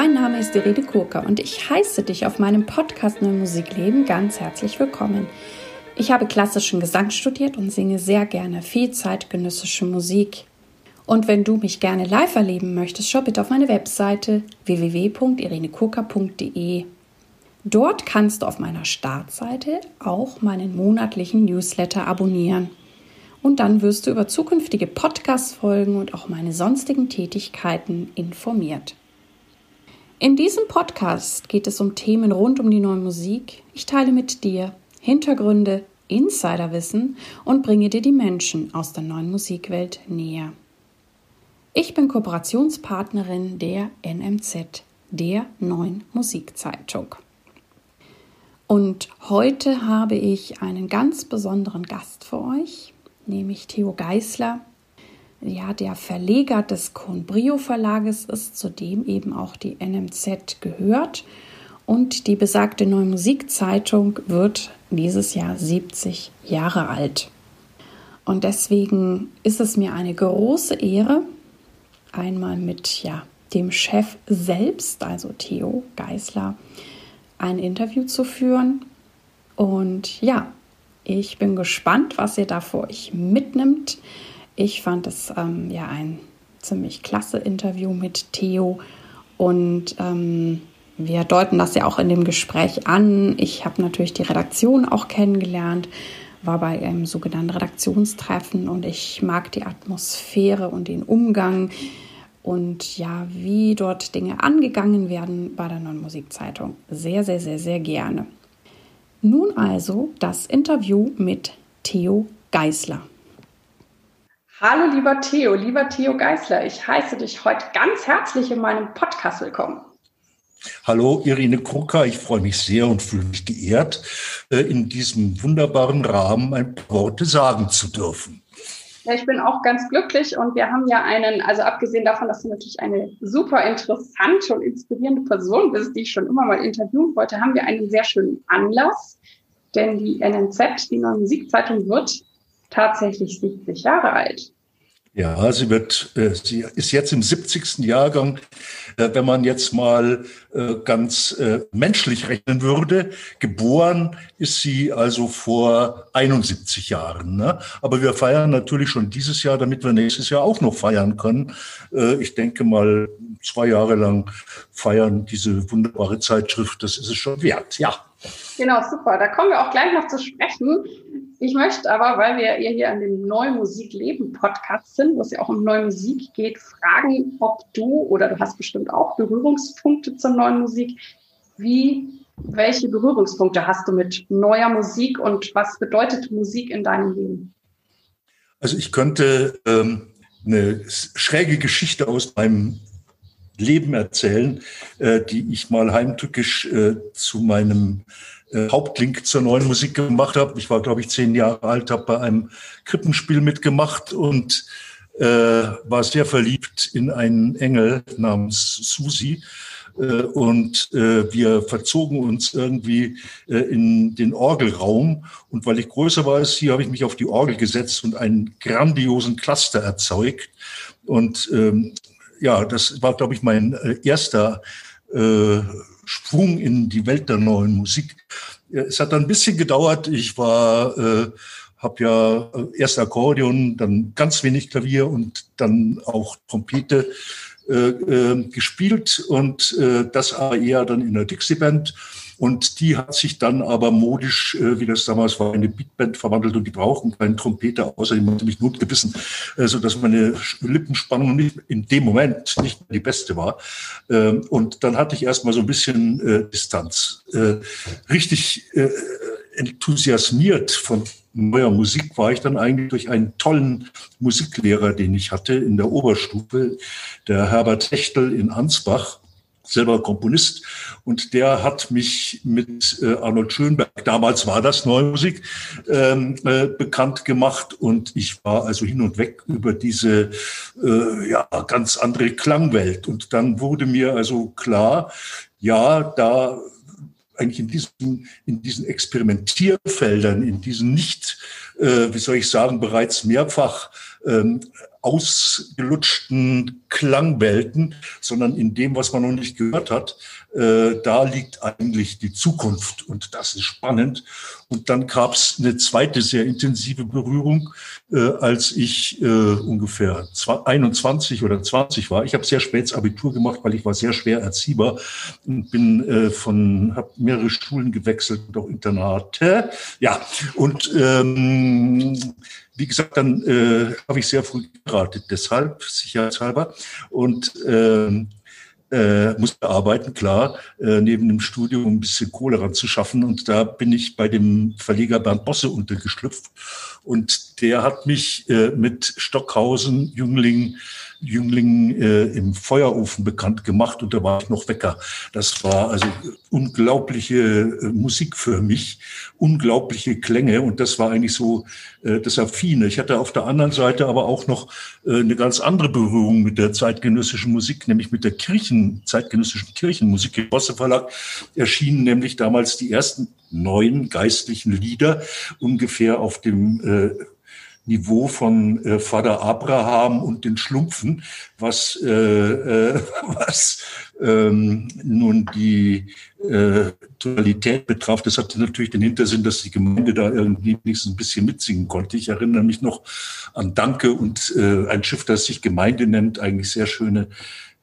Mein Name ist Irene Kurka und ich heiße dich auf meinem Podcast Neue Musikleben ganz herzlich willkommen. Ich habe klassischen Gesang studiert und singe sehr gerne viel zeitgenössische Musik. Und wenn du mich gerne live erleben möchtest, schau bitte auf meine Webseite www.irenekurka.de. Dort kannst du auf meiner Startseite auch meinen monatlichen Newsletter abonnieren. Und dann wirst du über zukünftige Podcast-Folgen und auch meine sonstigen Tätigkeiten informiert. In diesem Podcast geht es um Themen rund um die neue Musik. Ich teile mit dir Hintergründe, Insiderwissen und bringe dir die Menschen aus der neuen Musikwelt näher. Ich bin Kooperationspartnerin der NMZ, der neuen Musikzeitung. Und heute habe ich einen ganz besonderen Gast für euch, nämlich Theo Geißler, ja, der Verleger des Conbrio Verlages ist, zu dem eben auch die NMZ gehört. Und die besagte Neue Musikzeitung wird dieses Jahr 70 Jahre alt. Und deswegen ist es mir eine große Ehre, einmal mit ja, dem Chef selbst, also Theo Geisler, ein Interview zu führen. Und ja, ich bin gespannt, was ihr da für euch mitnimmt. Ich fand es ähm, ja ein ziemlich klasse Interview mit Theo und ähm, wir deuten das ja auch in dem Gespräch an. Ich habe natürlich die Redaktion auch kennengelernt, war bei einem sogenannten Redaktionstreffen und ich mag die Atmosphäre und den Umgang und ja, wie dort Dinge angegangen werden bei der Neuen Musikzeitung. Sehr, sehr, sehr, sehr gerne. Nun also das Interview mit Theo Geißler. Hallo lieber Theo, lieber Theo Geißler, ich heiße dich heute ganz herzlich in meinem Podcast willkommen. Hallo Irene Krucker, ich freue mich sehr und fühle mich geehrt, äh, in diesem wunderbaren Rahmen ein paar Worte sagen zu dürfen. Ja, ich bin auch ganz glücklich und wir haben ja einen, also abgesehen davon, dass du natürlich eine super interessante und inspirierende Person bist, die ich schon immer mal interviewen wollte, haben wir einen sehr schönen Anlass, denn die NNZ, die neue Musikzeitung, wird tatsächlich 70 Jahre alt. Ja, sie wird, äh, sie ist jetzt im 70. Jahrgang. Äh, wenn man jetzt mal äh, ganz menschlich rechnen würde, geboren ist sie also vor 71 Jahren. Ne? Aber wir feiern natürlich schon dieses Jahr, damit wir nächstes Jahr auch noch feiern können. Ich denke mal, zwei Jahre lang feiern diese wunderbare Zeitschrift, das ist es schon wert. Ja. Genau, super. Da kommen wir auch gleich noch zu sprechen. Ich möchte aber, weil wir hier an dem Neue Musik Leben Podcast sind, wo es ja auch um neue Musik geht, fragen, ob du oder du hast bestimmt auch Berührungspunkte zur neuen Musik. Wie, welche Berührungspunkte hast du mit neuer Musik und was bedeutet Musik in deinem Leben? Also ich könnte ähm, eine schräge Geschichte aus meinem Leben erzählen, äh, die ich mal heimtückisch äh, zu meinem äh, Hauptlink zur neuen Musik gemacht habe. Ich war, glaube ich, zehn Jahre alt, habe bei einem Krippenspiel mitgemacht und äh, war sehr verliebt in einen Engel namens Susi. Äh, und äh, wir verzogen uns irgendwie äh, in den Orgelraum. Und weil ich größer war als sie, habe ich mich auf die Orgel gesetzt und einen grandiosen Cluster erzeugt. Und ähm, ja, das war, glaube ich, mein äh, erster äh, Sprung in die Welt der neuen Musik. Es hat ein bisschen gedauert. Ich war, äh, habe ja erst Akkordeon, dann ganz wenig Klavier und dann auch Trompete äh, äh, gespielt und äh, das aber eher dann in der Dixie Band. Und die hat sich dann aber modisch, äh, wie das damals war, in eine Beatband verwandelt und die brauchten keinen Trompeter, außerdem hatte mich notgebissen, äh, so dass meine Lippenspannung nicht, in dem Moment nicht die beste war. Ähm, und dann hatte ich erstmal so ein bisschen äh, Distanz. Äh, richtig äh, enthusiasmiert von neuer Musik war ich dann eigentlich durch einen tollen Musiklehrer, den ich hatte in der Oberstufe, der Herbert Hechtel in Ansbach selber Komponist und der hat mich mit äh, Arnold Schönberg, damals war das Neue Musik, ähm, äh, bekannt gemacht und ich war also hin und weg über diese äh, ja, ganz andere Klangwelt. Und dann wurde mir also klar, ja, da eigentlich in diesen, in diesen Experimentierfeldern, in diesen nicht, äh, wie soll ich sagen, bereits mehrfach ähm, ausgelutschten Klangwelten, sondern in dem, was man noch nicht gehört hat. Äh, da liegt eigentlich die Zukunft und das ist spannend. Und dann gab es eine zweite sehr intensive Berührung, äh, als ich äh, ungefähr 21 oder 20 war. Ich habe sehr spät Abitur gemacht, weil ich war sehr schwer erziehbar und bin äh, von, habe mehrere Schulen gewechselt und auch Internate. Ja, und ähm, wie gesagt, dann äh, habe ich sehr früh geratet, deshalb, sicherheitshalber. Und ähm, äh, musste arbeiten, klar, äh, neben dem Studium um ein bisschen Kohle ranzuschaffen. Und da bin ich bei dem Verleger Bernd Bosse untergeschlüpft. Und der hat mich äh, mit Stockhausen, Jüngling, Jüngling äh, im Feuerofen bekannt gemacht und da war ich noch Wecker. Das war also unglaubliche äh, Musik für mich, unglaubliche Klänge und das war eigentlich so äh, das Affine. Ich hatte auf der anderen Seite aber auch noch äh, eine ganz andere Berührung mit der zeitgenössischen Musik, nämlich mit der Kirchen, zeitgenössischen Kirchenmusik. Im Bosse Verlag erschienen nämlich damals die ersten neun geistlichen Lieder ungefähr auf dem äh, Niveau von äh, Vater Abraham und den Schlumpfen, was, äh, äh, was ähm, nun die äh, Tonalität betraf. Das hatte natürlich den Hintersinn, dass die Gemeinde da irgendwie wenigstens ein bisschen mitsingen konnte. Ich erinnere mich noch an Danke und äh, ein Schiff, das sich Gemeinde nennt, eigentlich sehr schöne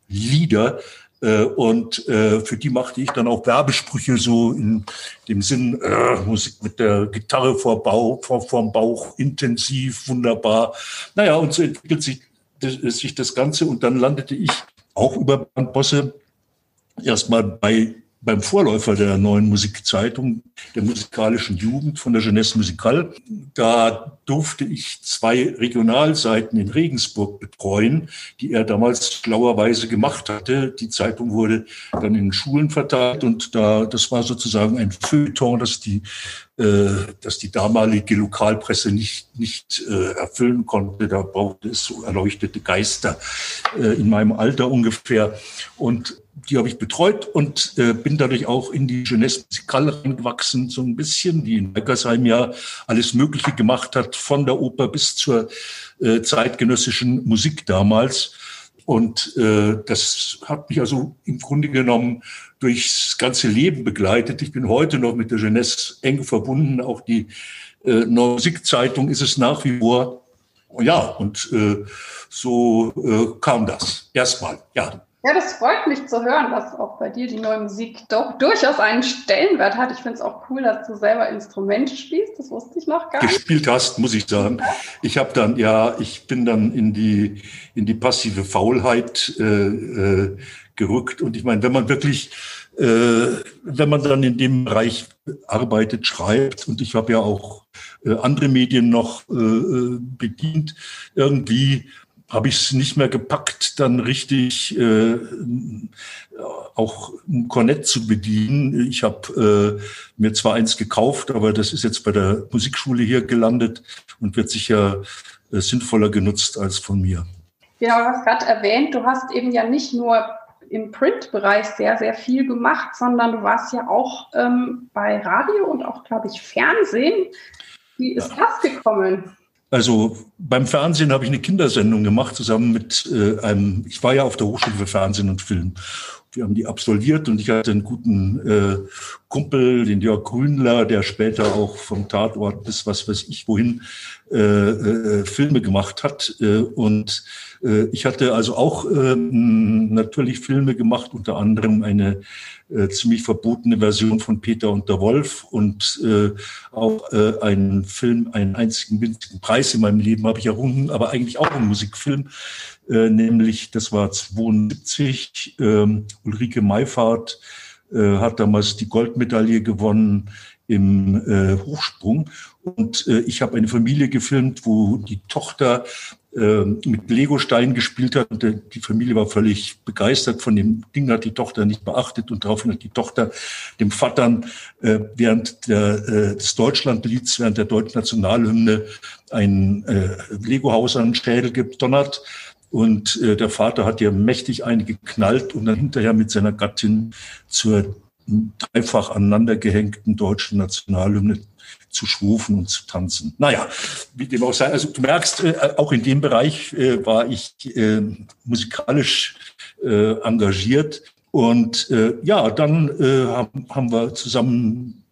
Lieder. Äh, und äh, für die machte ich dann auch Werbesprüche so in dem Sinn, äh, Musik mit der Gitarre vor Bauch, vor, vorm Bauch, intensiv, wunderbar. Naja, und so entwickelt sich, sich das Ganze und dann landete ich auch über Bandbosse erstmal bei beim Vorläufer der neuen Musikzeitung, der musikalischen Jugend von der Jeunesse Musicale. Da durfte ich zwei Regionalseiten in Regensburg betreuen, die er damals schlauerweise gemacht hatte. Die Zeitung wurde dann in Schulen verteilt und da, das war sozusagen ein Feuilleton, das die äh, dass die damalige Lokalpresse nicht, nicht äh, erfüllen konnte. Da brauchte es so erleuchtete Geister äh, in meinem Alter ungefähr. Und die habe ich betreut und äh, bin dadurch auch in die Jeunesse Musicale reingewachsen, so ein bisschen, die in Beckersheim ja alles Mögliche gemacht hat, von der Oper bis zur äh, zeitgenössischen Musik damals. Und äh, das hat mich also im Grunde genommen durchs ganze Leben begleitet. Ich bin heute noch mit der Jeunesse eng verbunden. Auch die äh, Neue Musikzeitung ist es nach wie vor. Ja, und äh, so äh, kam das erstmal. Ja. Ja, das freut mich zu hören, dass auch bei dir die neue Musik doch durchaus einen Stellenwert hat. Ich finde es auch cool, dass du selber Instrumente spielst. Das wusste ich noch gar nicht. Gespielt hast, muss ich sagen. Ich habe dann, ja, ich bin dann in die in die passive Faulheit äh, äh, gerückt. Und ich meine, wenn man wirklich, äh, wenn man dann in dem Bereich arbeitet, schreibt, und ich habe ja auch äh, andere Medien noch äh, äh bedient, irgendwie habe ich es nicht mehr gepackt, dann richtig äh, auch ein Kornett zu bedienen. Ich habe äh, mir zwar eins gekauft, aber das ist jetzt bei der Musikschule hier gelandet und wird sicher äh, sinnvoller genutzt als von mir. Genau, du hast gerade erwähnt, du hast eben ja nicht nur im Print-Bereich sehr, sehr viel gemacht, sondern du warst ja auch ähm, bei Radio und auch, glaube ich, Fernsehen. Wie ist ja. das gekommen? Also beim Fernsehen habe ich eine Kindersendung gemacht, zusammen mit äh, einem, ich war ja auf der Hochschule für Fernsehen und Film. Wir haben die absolviert und ich hatte einen guten äh, Kumpel, den Jörg Grünler, der später auch vom Tatort bis was weiß ich wohin äh, äh, Filme gemacht hat. Äh, und äh, ich hatte also auch äh, natürlich Filme gemacht, unter anderem eine äh, ziemlich verbotene Version von Peter und der Wolf und äh, auch äh, einen Film, einen einzigen winzigen Preis in meinem Leben habe ich errungen, aber eigentlich auch einen Musikfilm, äh, nämlich das war 72, äh, Ulrike Meifahrt äh, hat damals die Goldmedaille gewonnen im äh, Hochsprung. Und äh, ich habe eine Familie gefilmt, wo die Tochter äh, mit Legostein gespielt hat. Und die Familie war völlig begeistert von dem Ding, hat die Tochter nicht beachtet. Und daraufhin hat die Tochter dem Vatern äh, während der, äh, des Deutschlandlieds, während der deutschen Nationalhymne ein äh, Lego-Haus an den Schädel gedonnert. Und äh, der Vater hat ja mächtig eine geknallt und dann hinterher mit seiner Gattin zur dreifach aneinandergehängten deutschen Nationalhymne zu schwufen und zu tanzen. Naja, wie dem auch sei. Also du merkst, äh, auch in dem Bereich äh, war ich äh, musikalisch äh, engagiert. Und äh, ja, dann äh, haben, haben wir zusammen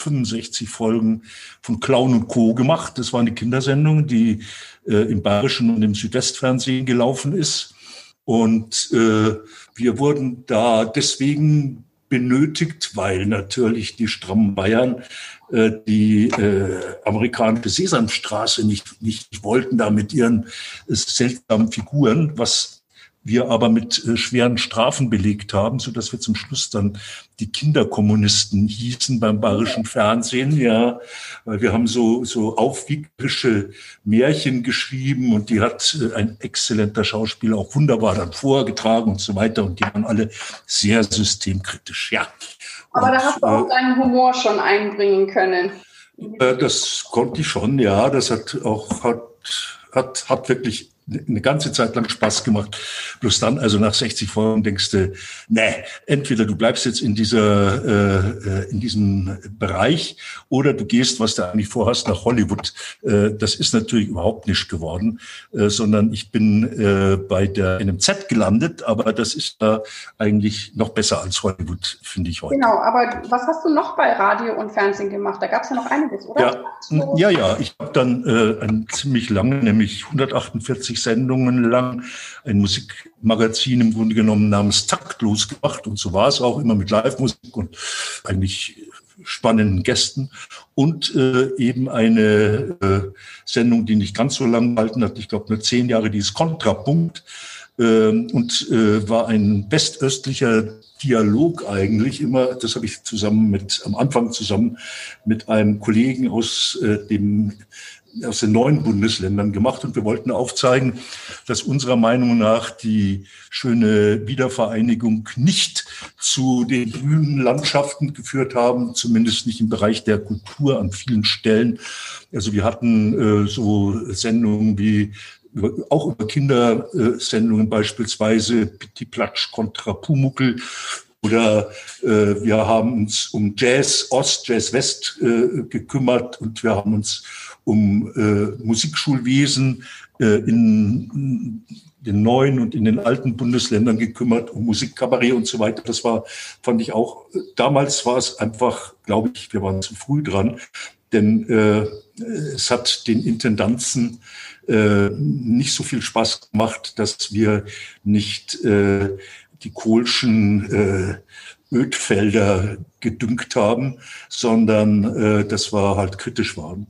65 Folgen von Clown und Co. gemacht. Das war eine Kindersendung, die äh, im Bayerischen und im Südwestfernsehen gelaufen ist. Und äh, wir wurden da deswegen benötigt, weil natürlich die strammen Bayern äh, die äh, amerikanische Sesamstraße nicht, nicht wollten, da mit ihren äh, seltsamen Figuren, was wir aber mit äh, schweren Strafen belegt haben, so dass wir zum Schluss dann die Kinderkommunisten hießen beim bayerischen Fernsehen, ja, weil wir haben so so aufwiegerische Märchen geschrieben und die hat äh, ein exzellenter Schauspieler auch wunderbar dann vorgetragen und so weiter und die waren alle sehr systemkritisch, ja. Aber und, da hast du auch äh, deinen Humor schon einbringen können. Äh, das konnte ich schon, ja, das hat auch hat hat, hat wirklich eine ganze Zeit lang Spaß gemacht. Bloß dann, also nach 60 Folgen denkst du, nee, entweder du bleibst jetzt in dieser, äh, äh, in diesem Bereich oder du gehst, was du eigentlich vorhast, nach Hollywood. Äh, das ist natürlich überhaupt nicht geworden, äh, sondern ich bin äh, bei der NMZ gelandet, aber das ist da eigentlich noch besser als Hollywood, finde ich heute. Genau, aber was hast du noch bei Radio und Fernsehen gemacht? Da gab es ja noch einiges, oder? Ja, ja, ja. ich habe dann äh, ein ziemlich lange, nämlich 148 Sendungen lang ein Musikmagazin im Grunde genommen namens Taktlos gemacht. Und so war es auch immer mit Live-Musik und eigentlich spannenden Gästen und äh, eben eine äh, Sendung, die nicht ganz so lang gehalten hat, ich glaube nur zehn Jahre, die ist Kontrapunkt äh, und war ein westöstlicher Dialog eigentlich immer, das habe ich zusammen mit, am Anfang zusammen mit einem Kollegen aus äh, dem aus den neuen Bundesländern gemacht und wir wollten aufzeigen, dass unserer Meinung nach die schöne Wiedervereinigung nicht zu den grünen Landschaften geführt haben, zumindest nicht im Bereich der Kultur an vielen Stellen. Also wir hatten äh, so Sendungen wie auch über Kindersendungen beispielsweise Pitti Platsch kontra Pumuckel oder äh, wir haben uns um Jazz Ost, Jazz West äh, gekümmert und wir haben uns um äh, Musikschulwesen äh, in den neuen und in den alten Bundesländern gekümmert, um Musikkabarett und so weiter. Das war, fand ich auch, damals war es einfach, glaube ich, wir waren zu früh dran, denn äh, es hat den Intendanzen äh, nicht so viel Spaß gemacht, dass wir nicht äh, die Kohlschen äh, Ödfelder gedüngt haben, sondern äh, das war halt kritisch waren.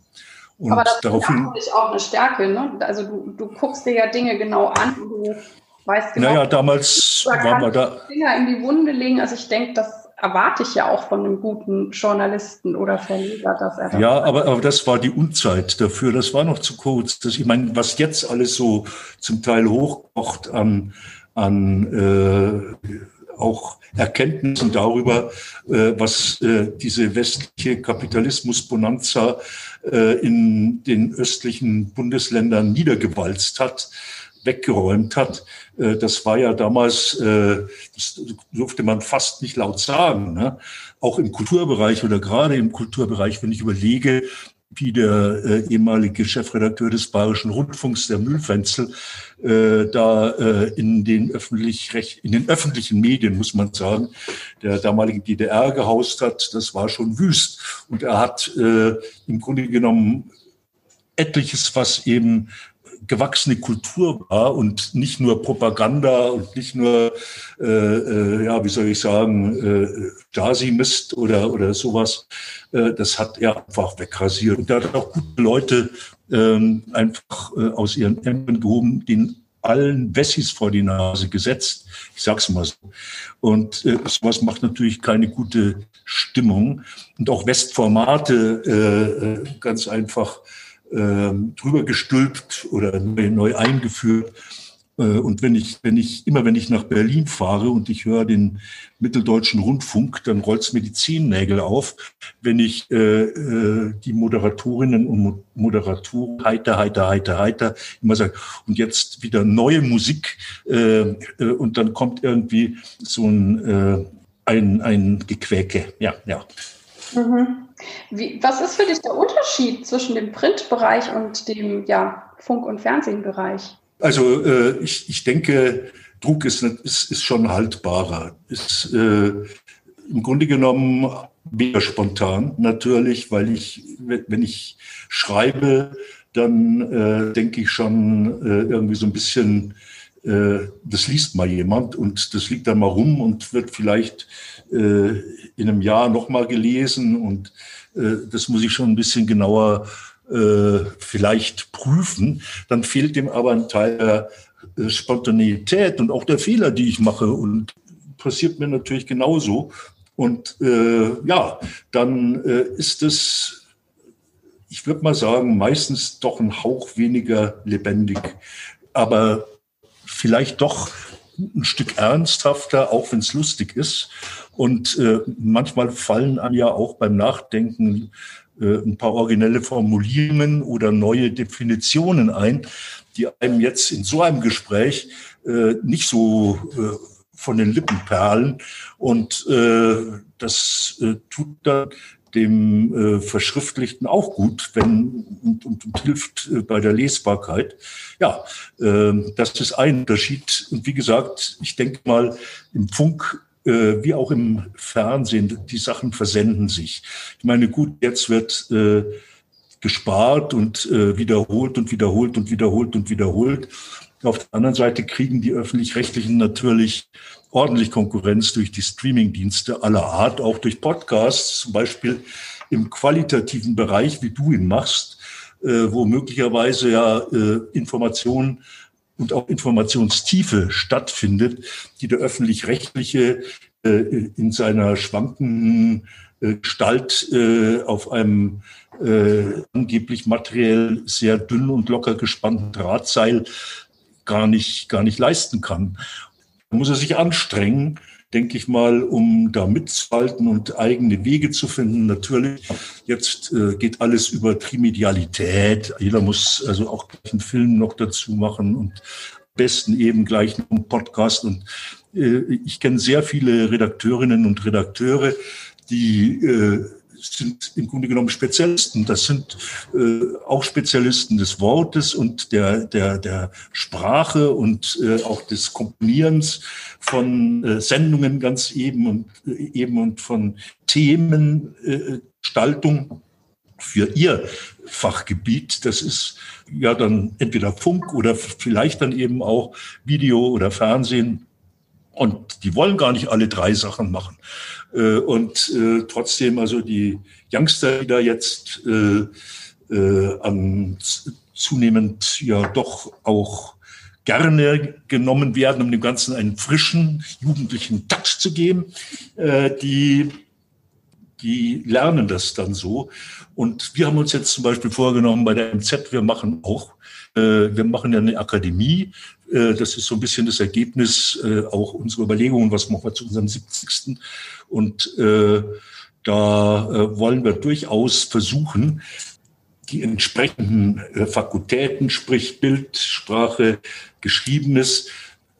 Und Aber das daraufhin, ist auch eine Stärke, ne? Also du, du guckst dir ja Dinge genau an, du weißt genau. Naja, damals waren wir da. Finger in die Wunde legen. Also ich denke, das erwarte ich ja auch von einem guten Journalisten oder Verleger, dass er das Ja, aber, aber das war die Unzeit dafür. Das war noch zu kurz. Das, ich meine, was jetzt alles so zum Teil hochkocht an, an äh, auch Erkenntnissen darüber, äh, was äh, diese westliche Kapitalismus-Bonanza äh, in den östlichen Bundesländern niedergewalzt hat weggeräumt hat. Das war ja damals, das durfte man fast nicht laut sagen. Ne? Auch im Kulturbereich oder gerade im Kulturbereich, wenn ich überlege, wie der äh, ehemalige Chefredakteur des Bayerischen Rundfunks, der Mühlfenzel, äh, da äh, in den öffentlich in den öffentlichen Medien muss man sagen, der damaligen DDR gehaust hat, das war schon wüst. Und er hat äh, im Grunde genommen etliches, was eben gewachsene Kultur war und nicht nur Propaganda und nicht nur, äh, äh, ja, wie soll ich sagen, äh, Stasi-Mist oder, oder sowas. Äh, das hat er einfach wegrasiert. Und da hat auch gute Leute ähm, einfach äh, aus ihren Ämtern gehoben, den allen Wessis vor die Nase gesetzt. Ich sag's mal so. Und äh, sowas macht natürlich keine gute Stimmung. Und auch Westformate äh, äh ganz einfach ähm, drüber gestülpt oder neu, neu eingeführt. Äh, und wenn ich, wenn ich, immer wenn ich nach Berlin fahre und ich höre den Mitteldeutschen Rundfunk, dann rollt's mir die Zehennägel auf, wenn ich äh, äh, die Moderatorinnen und Moderatoren heiter, heiter, heiter, heiter immer sage, und jetzt wieder neue Musik äh, äh, und dann kommt irgendwie so ein äh, ein, ein Gequäke. Ja, ja. Mhm. Wie, was ist für dich der Unterschied zwischen dem Printbereich und dem ja, Funk- und Fernsehbereich? Also äh, ich, ich denke, Druck ist, ist, ist schon haltbarer. Ist äh, im Grunde genommen weniger spontan natürlich, weil ich, wenn ich schreibe, dann äh, denke ich schon äh, irgendwie so ein bisschen, das liest mal jemand und das liegt dann mal rum und wird vielleicht äh, in einem Jahr nochmal gelesen und äh, das muss ich schon ein bisschen genauer äh, vielleicht prüfen. Dann fehlt dem aber ein Teil der äh, Spontaneität und auch der Fehler, die ich mache und passiert mir natürlich genauso. Und äh, ja, dann äh, ist es, ich würde mal sagen, meistens doch ein Hauch weniger lebendig, aber vielleicht doch ein Stück ernsthafter, auch wenn es lustig ist. Und äh, manchmal fallen einem ja auch beim Nachdenken äh, ein paar originelle Formulierungen oder neue Definitionen ein, die einem jetzt in so einem Gespräch äh, nicht so äh, von den Lippen perlen. Und äh, das äh, tut dann dem äh, Verschriftlichten auch gut, wenn und, und, und hilft äh, bei der Lesbarkeit. Ja, äh, das ist ein Unterschied. Und wie gesagt, ich denke mal, im Funk äh, wie auch im Fernsehen, die Sachen versenden sich. Ich meine, gut, jetzt wird äh, gespart und äh, wiederholt und wiederholt und wiederholt und wiederholt. Auf der anderen Seite kriegen die öffentlich-rechtlichen natürlich ordentlich Konkurrenz durch die Streamingdienste aller Art, auch durch Podcasts, zum Beispiel im qualitativen Bereich, wie du ihn machst, äh, wo möglicherweise ja äh, Informationen und auch Informationstiefe stattfindet, die der öffentlich-rechtliche äh, in seiner schwankenden äh, Gestalt äh, auf einem äh, angeblich materiell sehr dünn und locker gespannten Drahtseil gar nicht, gar nicht leisten kann. Muss er sich anstrengen, denke ich mal, um da mitzuhalten und eigene Wege zu finden. Natürlich, jetzt äh, geht alles über Trimedialität. Jeder muss also auch gleich einen Film noch dazu machen und am besten eben gleich einen Podcast. Und äh, ich kenne sehr viele Redakteurinnen und Redakteure, die äh, sind im Grunde genommen Spezialisten. Das sind äh, auch Spezialisten des Wortes und der, der, der Sprache und äh, auch des Komponierens von äh, Sendungen ganz eben und äh, eben und von Themengestaltung äh, für ihr Fachgebiet. Das ist ja dann entweder Funk oder vielleicht dann eben auch Video oder Fernsehen. Und die wollen gar nicht alle drei Sachen machen. Äh, und äh, trotzdem, also die Youngster, die da jetzt äh, an zunehmend ja doch auch gerne genommen werden, um dem Ganzen einen frischen, jugendlichen Touch zu geben, die, die lernen das dann so. Und wir haben uns jetzt zum Beispiel vorgenommen bei der MZ, wir machen auch, wir machen ja eine Akademie äh, das ist so ein bisschen das Ergebnis äh, auch unserer Überlegungen, was machen wir zu unserem 70. Und äh, da äh, wollen wir durchaus versuchen, die entsprechenden äh, Fakultäten, sprich Bild, Sprache, Geschriebenes,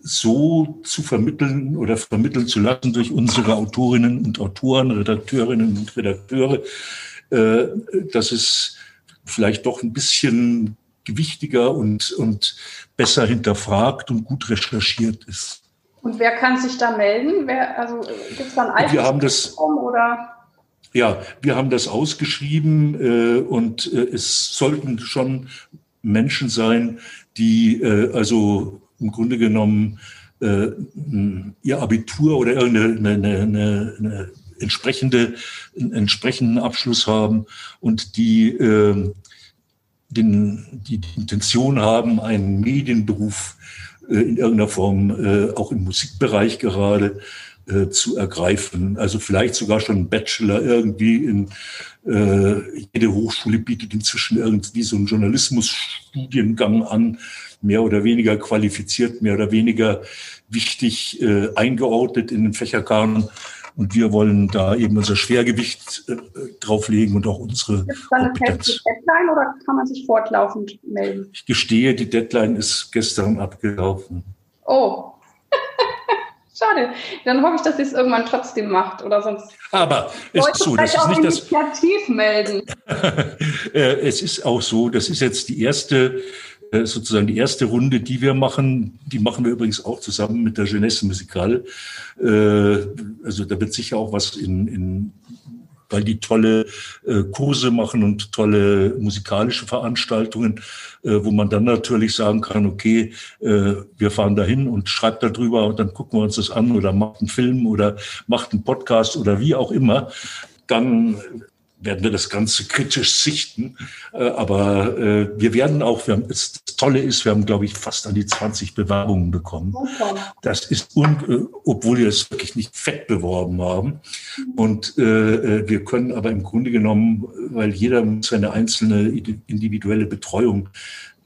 so zu vermitteln oder vermitteln zu lassen durch unsere Autorinnen und Autoren, Redakteurinnen und Redakteure, äh, dass es vielleicht doch ein bisschen gewichtiger und, und besser hinterfragt und gut recherchiert ist. Und wer kann sich da melden? Wer, also gibt es da ein wir haben das, oder? Ja, wir haben das ausgeschrieben äh, und äh, es sollten schon Menschen sein, die äh, also im Grunde genommen äh, ihr Abitur oder irgendeine eine, eine, eine entsprechende, einen entsprechenden Abschluss haben und die äh, den, die, Intention haben, einen Medienberuf äh, in irgendeiner Form, äh, auch im Musikbereich gerade, äh, zu ergreifen. Also vielleicht sogar schon Bachelor irgendwie in äh, jede Hochschule bietet inzwischen irgendwie so einen Journalismusstudiengang an, mehr oder weniger qualifiziert, mehr oder weniger wichtig äh, eingeordnet in den Fächerkanon. Und wir wollen da eben unser Schwergewicht äh, drauflegen und auch unsere Gibt es da eine feste Deadline oder kann man sich fortlaufend melden? Ich gestehe, die Deadline ist gestern abgelaufen. Oh, Schade. Dann hoffe ich, dass sie es irgendwann trotzdem macht oder sonst. Aber es ist so, das ist nicht das. Melden. Äh, es ist auch so, das ist jetzt die erste, sozusagen die erste Runde, die wir machen. Die machen wir übrigens auch zusammen mit der Jeunesse Musicale. Äh, also da wird sicher auch was in, in weil die tolle äh, Kurse machen und tolle musikalische Veranstaltungen, äh, wo man dann natürlich sagen kann, okay, äh, wir fahren dahin und schreibt darüber und dann gucken wir uns das an oder macht einen Film oder macht einen Podcast oder wie auch immer. Dann werden wir das Ganze kritisch sichten. Äh, aber äh, wir werden auch, wir haben, das Tolle ist, wir haben, glaube ich, fast an die 20 Bewerbungen bekommen. Das ist, un, äh, obwohl wir es wirklich nicht fett beworben haben. Und wir können aber im Grunde genommen, weil jeder seine einzelne individuelle Betreuung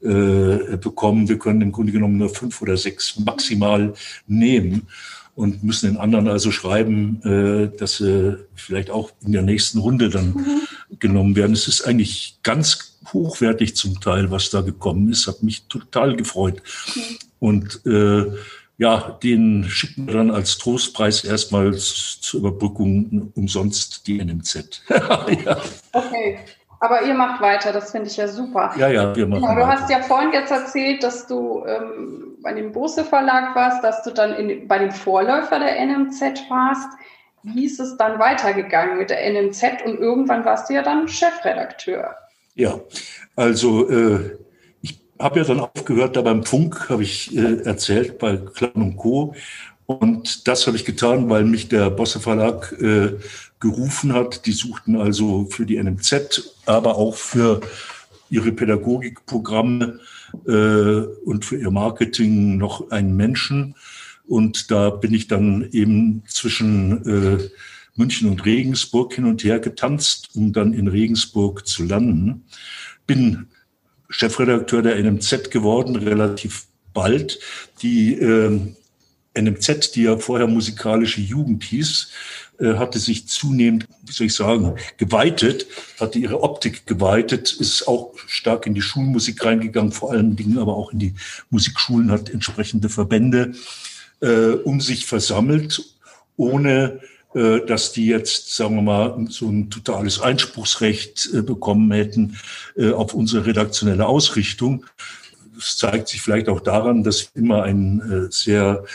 bekommen, wir können im Grunde genommen nur fünf oder sechs maximal nehmen und müssen den anderen also schreiben, äh, dass sie vielleicht auch in der nächsten Runde dann mhm. genommen werden. Es ist eigentlich ganz hochwertig zum Teil, was da gekommen ist. Hat mich total gefreut. Mhm. Und äh, ja, den schicken wir dann als Trostpreis erstmal zur Überbrückung umsonst die NMZ. ja. Okay. Aber ihr macht weiter, das finde ich ja super. Ja, ja, wir machen ja, Du weiter. hast ja vorhin jetzt erzählt, dass du ähm, bei dem Bose Verlag warst, dass du dann in, bei dem Vorläufer der NMZ warst. Wie ist es dann weitergegangen mit der NMZ und irgendwann warst du ja dann Chefredakteur? Ja, also äh, ich habe ja dann aufgehört, da beim Funk, habe ich äh, erzählt, bei Clown und Co. Und das habe ich getan, weil mich der Bosse Verlag äh, gerufen hat. Die suchten also für die NMZ, aber auch für ihre Pädagogikprogramme äh, und für ihr Marketing noch einen Menschen. Und da bin ich dann eben zwischen äh, München und Regensburg hin und her getanzt, um dann in Regensburg zu landen. Bin Chefredakteur der NMZ geworden, relativ bald. Die äh, NMZ, die ja vorher musikalische Jugend hieß, äh, hatte sich zunehmend, wie soll ich sagen, geweitet, hatte ihre Optik geweitet, ist auch stark in die Schulmusik reingegangen, vor allen Dingen aber auch in die Musikschulen, hat entsprechende Verbände äh, um sich versammelt, ohne äh, dass die jetzt, sagen wir mal, so ein totales Einspruchsrecht äh, bekommen hätten äh, auf unsere redaktionelle Ausrichtung. Das zeigt sich vielleicht auch daran, dass immer ein äh, sehr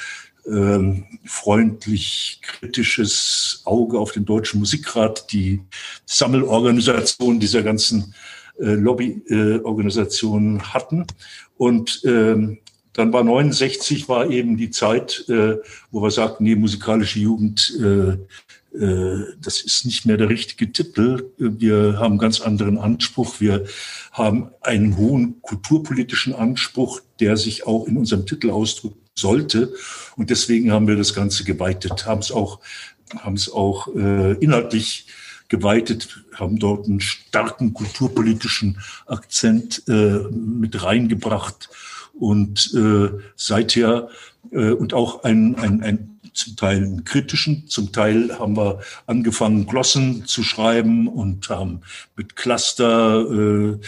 ähm, freundlich kritisches Auge auf den Deutschen Musikrat, die Sammelorganisation dieser ganzen äh, Lobbyorganisationen äh, hatten. Und ähm, dann war 69 war eben die Zeit, äh, wo wir sagten, nee, musikalische Jugend, äh, äh, das ist nicht mehr der richtige Titel. Wir haben ganz anderen Anspruch. Wir haben einen hohen kulturpolitischen Anspruch, der sich auch in unserem Titel ausdrückt sollte. Und deswegen haben wir das Ganze geweitet, haben es auch, haben auch äh, inhaltlich geweitet, haben dort einen starken kulturpolitischen Akzent äh, mit reingebracht und äh, seither äh, und auch ein, ein, ein zum Teil einen kritischen, zum Teil haben wir angefangen, Glossen zu schreiben und haben mit Cluster äh,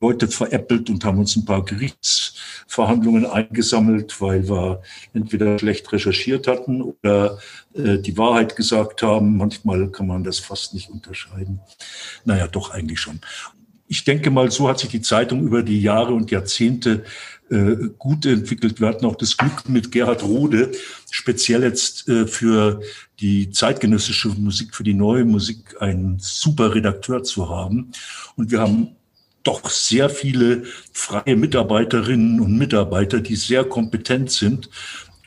Leute veräppelt und haben uns ein paar Gerichtsverhandlungen eingesammelt, weil wir entweder schlecht recherchiert hatten oder äh, die Wahrheit gesagt haben. Manchmal kann man das fast nicht unterscheiden. Naja, doch eigentlich schon. Ich denke mal, so hat sich die Zeitung über die Jahre und Jahrzehnte äh, gut entwickelt. Wir hatten auch das Glück mit Gerhard Rode, speziell jetzt äh, für die zeitgenössische Musik, für die neue Musik, einen super Redakteur zu haben. Und wir haben doch sehr viele freie Mitarbeiterinnen und Mitarbeiter, die sehr kompetent sind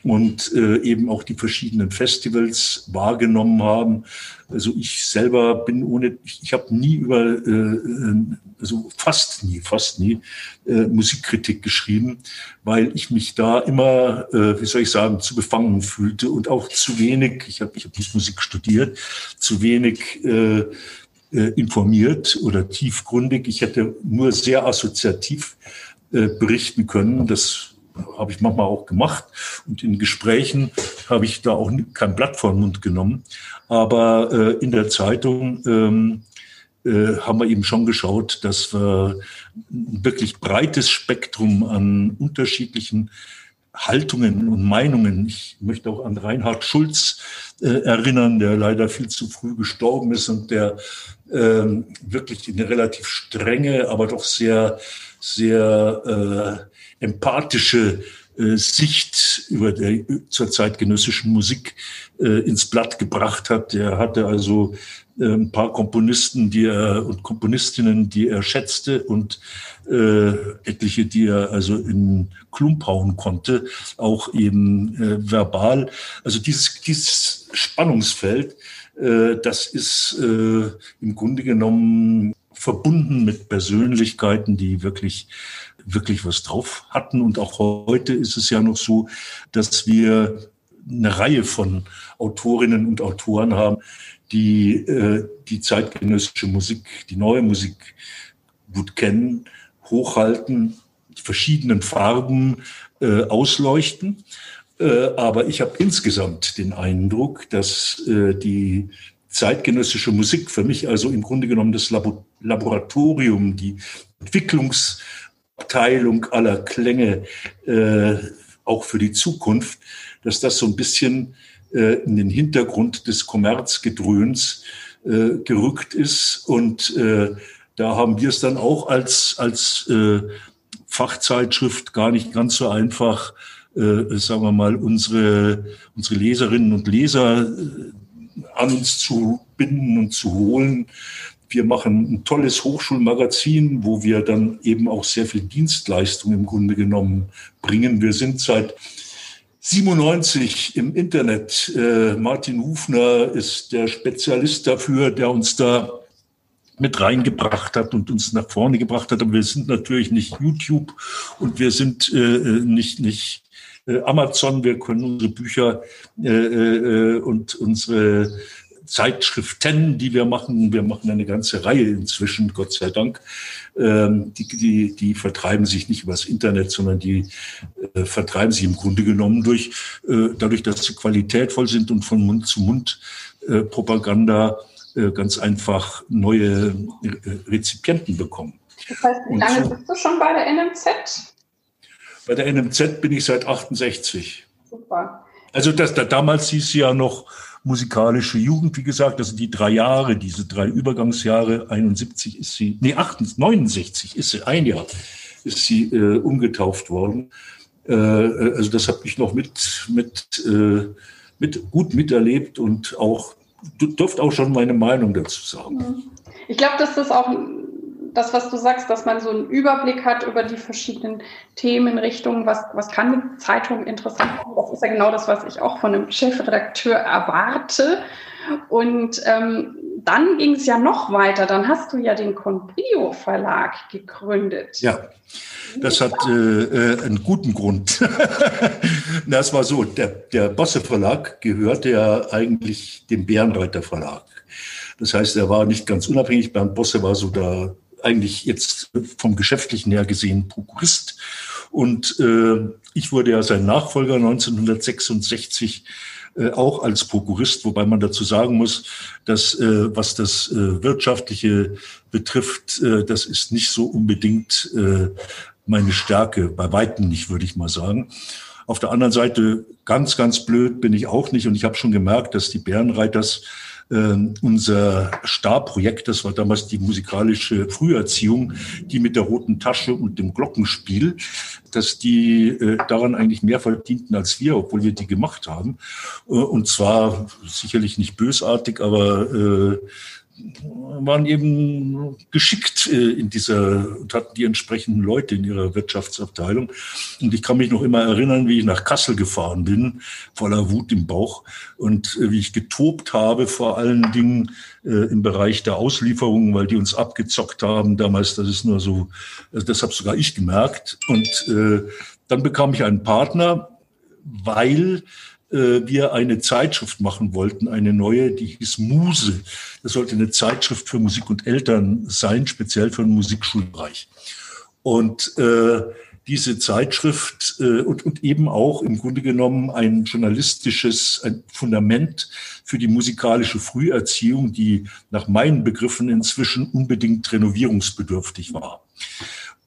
und äh, eben auch die verschiedenen Festivals wahrgenommen haben. Also ich selber bin ohne, ich, ich habe nie über, äh, äh, also fast nie, fast nie äh, Musikkritik geschrieben, weil ich mich da immer, äh, wie soll ich sagen, zu befangen fühlte und auch zu wenig, ich habe ich hab nicht Musik studiert, zu wenig äh, äh, informiert oder tiefgründig. Ich hätte nur sehr assoziativ äh, berichten können. Das habe ich manchmal auch gemacht. Und in Gesprächen habe ich da auch kein Blatt vor den Mund genommen. Aber äh, in der Zeitung ähm, äh, haben wir eben schon geschaut, dass wir ein wirklich breites Spektrum an unterschiedlichen Haltungen und Meinungen. Ich möchte auch an Reinhard Schulz äh, erinnern, der leider viel zu früh gestorben ist und der ähm, wirklich eine relativ strenge, aber doch sehr, sehr äh, empathische äh, Sicht über der zur zeitgenössischen Musik äh, ins Blatt gebracht hat. Der hatte also äh, ein paar Komponisten, die er und Komponistinnen, die er schätzte und äh, etliche, die er also in Klump hauen konnte, auch eben äh, verbal. Also dieses, dieses Spannungsfeld, äh, das ist äh, im Grunde genommen verbunden mit Persönlichkeiten, die wirklich wirklich was drauf hatten. Und auch heute ist es ja noch so, dass wir eine Reihe von Autorinnen und Autoren haben, die äh, die zeitgenössische Musik, die neue Musik gut kennen, hochhalten, verschiedenen Farben äh, ausleuchten. Äh, aber ich habe insgesamt den Eindruck, dass äh, die zeitgenössische Musik für mich also im Grunde genommen das Labo Laboratorium, die Entwicklungsabteilung aller Klänge, äh, auch für die Zukunft, dass das so ein bisschen äh, in den Hintergrund des Kommerzgedröhns äh, gerückt ist. Und äh, da haben wir es dann auch als, als äh, Fachzeitschrift gar nicht ganz so einfach, äh, sagen wir mal, unsere, unsere Leserinnen und Leser äh, an uns zu binden und zu holen. Wir machen ein tolles Hochschulmagazin, wo wir dann eben auch sehr viel Dienstleistung im Grunde genommen bringen. Wir sind seit 97 im Internet. Äh, Martin Hufner ist der Spezialist dafür, der uns da mit reingebracht hat und uns nach vorne gebracht hat. Aber wir sind natürlich nicht YouTube und wir sind äh, nicht, nicht äh, Amazon. Wir können unsere Bücher äh, äh, und unsere Zeitschriften, die wir machen, wir machen eine ganze Reihe inzwischen, Gott sei Dank, ähm, die, die, die vertreiben sich nicht übers Internet, sondern die äh, vertreiben sich im Grunde genommen durch, äh, dadurch, dass sie qualitätvoll sind und von Mund zu Mund äh, Propaganda äh, ganz einfach neue äh, Rezipienten bekommen. Das heißt, wie lange so, bist du schon bei der NMZ? Bei der NMZ bin ich seit 68. Super. Also das, da, damals hieß sie ja noch musikalische Jugend, wie gesagt, das sind die drei Jahre, diese drei Übergangsjahre, 71 ist sie, nee, 68, 69 ist sie, ein Jahr ist sie äh, umgetauft worden. Äh, also das habe ich noch mit, mit, äh, mit gut miterlebt und auch du dürft auch schon meine Meinung dazu sagen. Ich glaube, dass das auch das, was du sagst, dass man so einen Überblick hat über die verschiedenen Themenrichtungen, was, was kann eine Zeitung interessant machen. Das ist ja genau das, was ich auch von einem Chefredakteur erwarte. Und ähm, dann ging es ja noch weiter. Dann hast du ja den Comprio Verlag gegründet. Ja, das hat äh, äh, einen guten Grund. das war so, der, der Bosse Verlag gehörte ja eigentlich dem Bärenreiter Verlag. Das heißt, er war nicht ganz unabhängig. Bernd Bosse war so da eigentlich jetzt vom Geschäftlichen her gesehen Prokurist. Und äh, ich wurde ja sein Nachfolger 1966 äh, auch als Prokurist, wobei man dazu sagen muss, dass äh, was das äh, wirtschaftliche betrifft, äh, das ist nicht so unbedingt äh, meine Stärke, bei weitem nicht, würde ich mal sagen. Auf der anderen Seite, ganz, ganz blöd bin ich auch nicht. Und ich habe schon gemerkt, dass die Bärenreiters unser Starprojekt, das war damals die musikalische Früherziehung, die mit der roten Tasche und dem Glockenspiel, dass die äh, daran eigentlich mehr verdienten als wir, obwohl wir die gemacht haben. Äh, und zwar sicherlich nicht bösartig, aber äh, waren eben geschickt äh, in dieser und hatten die entsprechenden Leute in ihrer Wirtschaftsabteilung. Und ich kann mich noch immer erinnern, wie ich nach Kassel gefahren bin, voller Wut im Bauch und äh, wie ich getobt habe, vor allen Dingen äh, im Bereich der Auslieferung, weil die uns abgezockt haben damals. Das ist nur so, das habe sogar ich gemerkt. Und dann bekam ich einen Partner, weil wir eine Zeitschrift machen wollten, eine neue, die hieß Muse. Das sollte eine Zeitschrift für Musik und Eltern sein, speziell für den Musikschulbereich. Und äh, diese Zeitschrift äh, und, und eben auch im Grunde genommen ein journalistisches ein Fundament für die musikalische Früherziehung, die nach meinen Begriffen inzwischen unbedingt renovierungsbedürftig war.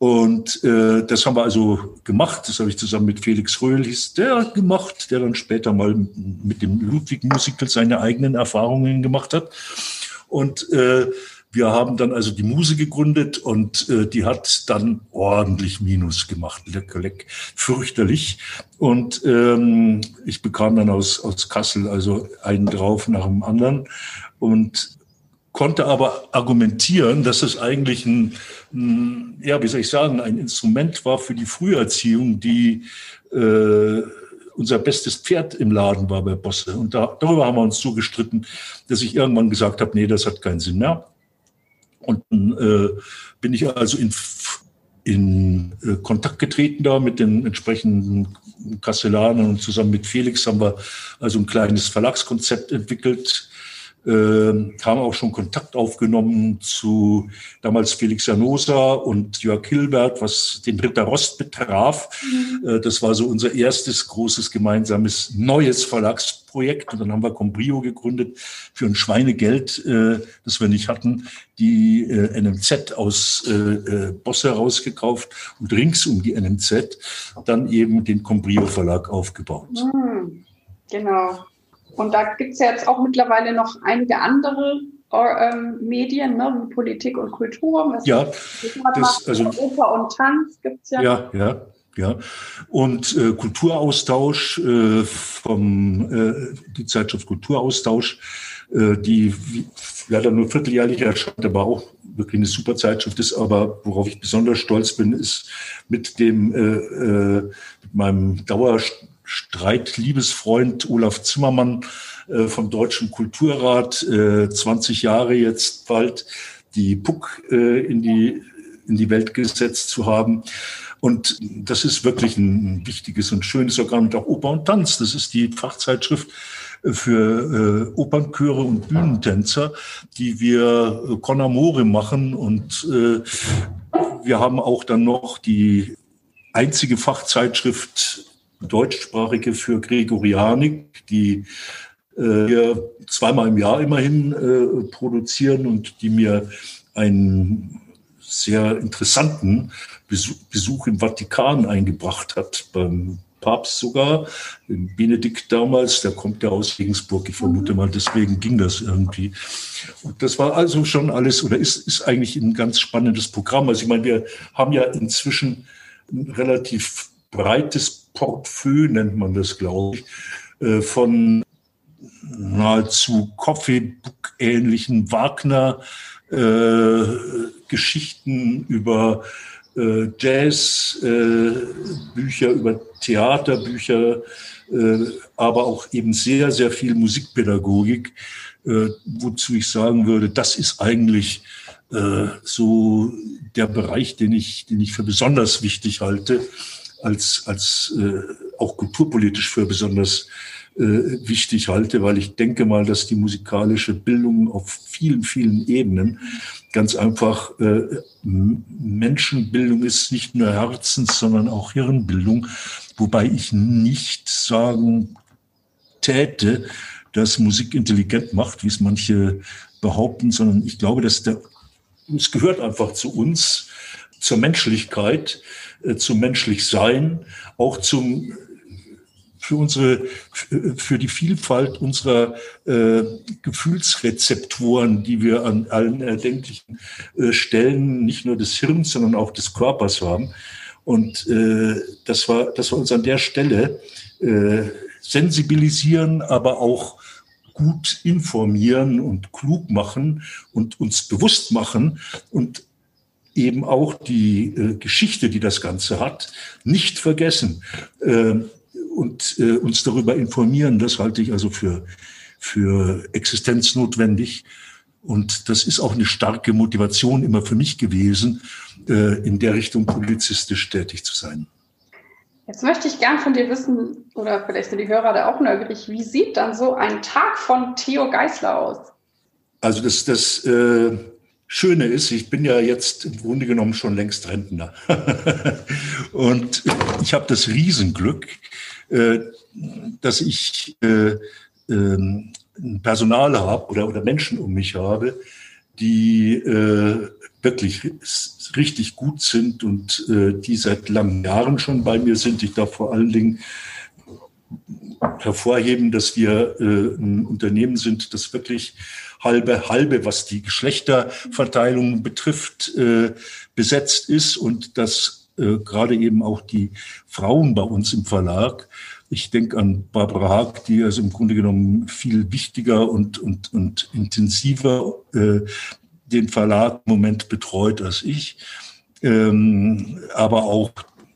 Und äh, das haben wir also gemacht. Das habe ich zusammen mit Felix Röhl hieß der gemacht, der dann später mal mit dem Ludwig Musical seine eigenen Erfahrungen gemacht hat. Und äh, wir haben dann also die Muse gegründet und äh, die hat dann ordentlich Minus gemacht. Leck, leck, fürchterlich. Und ähm, ich bekam dann aus, aus Kassel also einen drauf nach dem anderen und konnte aber argumentieren, dass es eigentlich ein, ein, ja, wie soll ich sagen, ein Instrument war für die Früherziehung, die äh, unser bestes Pferd im Laden war bei Bosse. Und da, darüber haben wir uns so gestritten, dass ich irgendwann gesagt habe, nee, das hat keinen Sinn mehr. Und äh, bin ich also in, in äh, Kontakt getreten da mit den entsprechenden Kasselanern und zusammen mit Felix haben wir also ein kleines Verlagskonzept entwickelt, äh, haben auch schon Kontakt aufgenommen zu damals Felix Janosa und Jörg Hilbert, was den Ritter Rost betraf. Mhm. Äh, das war so unser erstes großes gemeinsames neues Verlagsprojekt. Und dann haben wir Combrio gegründet für ein Schweinegeld, äh, das wir nicht hatten, die äh, NMZ aus äh, äh, Bosse rausgekauft und rings um die NMZ dann eben den Combrio Verlag aufgebaut. Mhm. Genau. Und da gibt es ja jetzt auch mittlerweile noch einige andere ähm, Medien, ne, wie Politik und Kultur. Ja, das, also, Oper und Tanz gibt es ja. Ja, ja. Ja, und äh, Kulturaustausch äh, vom äh, die Zeitschrift Kulturaustausch, äh, die wie, leider nur vierteljährlich erscheint, aber auch wirklich eine super Zeitschrift ist. Aber worauf ich besonders stolz bin, ist mit dem äh, äh, mit meinem Dauer Streit, Liebesfreund Olaf Zimmermann äh, vom Deutschen Kulturrat, äh, 20 Jahre jetzt bald, die Puck äh, in, die, in die Welt gesetzt zu haben. Und das ist wirklich ein wichtiges und schönes Organ. Und auch Oper und Tanz, das ist die Fachzeitschrift für äh, Opernchöre und Bühnentänzer, die wir äh, con amore machen. Und äh, wir haben auch dann noch die einzige Fachzeitschrift deutschsprachige für Gregorianik, die äh, wir zweimal im Jahr immerhin äh, produzieren und die mir einen sehr interessanten Besuch, Besuch im Vatikan eingebracht hat, beim Papst sogar, Benedikt damals, der kommt ja aus Regensburg, ich vermute mal, deswegen ging das irgendwie. Und das war also schon alles, oder ist, ist eigentlich ein ganz spannendes Programm. Also ich meine, wir haben ja inzwischen ein relativ breites Portfolio nennt man das, glaube ich, äh, von nahezu Coffeebook-ähnlichen Wagner-Geschichten äh, über äh, Jazz-Bücher, über Theaterbücher, aber auch eben sehr, sehr viel Musikpädagogik, wozu ich sagen würde, das ist eigentlich so der Bereich, den ich, den ich für besonders wichtig halte als, als äh, auch kulturpolitisch für besonders äh, wichtig halte, weil ich denke mal, dass die musikalische Bildung auf vielen, vielen Ebenen ganz einfach äh, Menschenbildung ist, nicht nur Herzens, sondern auch Hirnbildung, wobei ich nicht sagen täte, dass Musik intelligent macht, wie es manche behaupten, sondern ich glaube, dass der, es gehört einfach zu uns, zur Menschlichkeit, äh, zum Menschlichsein, auch zum für unsere, für die Vielfalt unserer äh, Gefühlsrezeptoren, die wir an allen erdenklichen äh, Stellen, nicht nur des Hirns, sondern auch des Körpers haben. Und äh, das war, das war uns an der Stelle äh, sensibilisieren, aber auch gut informieren und klug machen und uns bewusst machen und eben auch die äh, Geschichte, die das Ganze hat, nicht vergessen äh, und äh, uns darüber informieren. Das halte ich also für, für existenznotwendig. Und das ist auch eine starke Motivation immer für mich gewesen, äh, in der Richtung publizistisch tätig zu sein. Jetzt möchte ich gern von dir wissen, oder vielleicht sind die Hörer da auch neugierig, wie sieht dann so ein Tag von Theo Geisler aus? Also das, das äh, Schöne ist, ich bin ja jetzt im Grunde genommen schon längst Rentner. und ich habe das Riesenglück, äh, dass ich äh, ähm, Personal habe oder, oder Menschen um mich habe, die äh, wirklich richtig gut sind und äh, die seit langen Jahren schon bei mir sind. Ich darf vor allen Dingen hervorheben, dass wir äh, ein Unternehmen sind, das wirklich halbe halbe, was die Geschlechterverteilung betrifft, äh, besetzt ist und dass äh, gerade eben auch die Frauen bei uns im Verlag ich denke an Barbara Haag, die also im Grunde genommen viel wichtiger und, und, und intensiver äh, den Verlag im Moment betreut als ich. Ähm, aber auch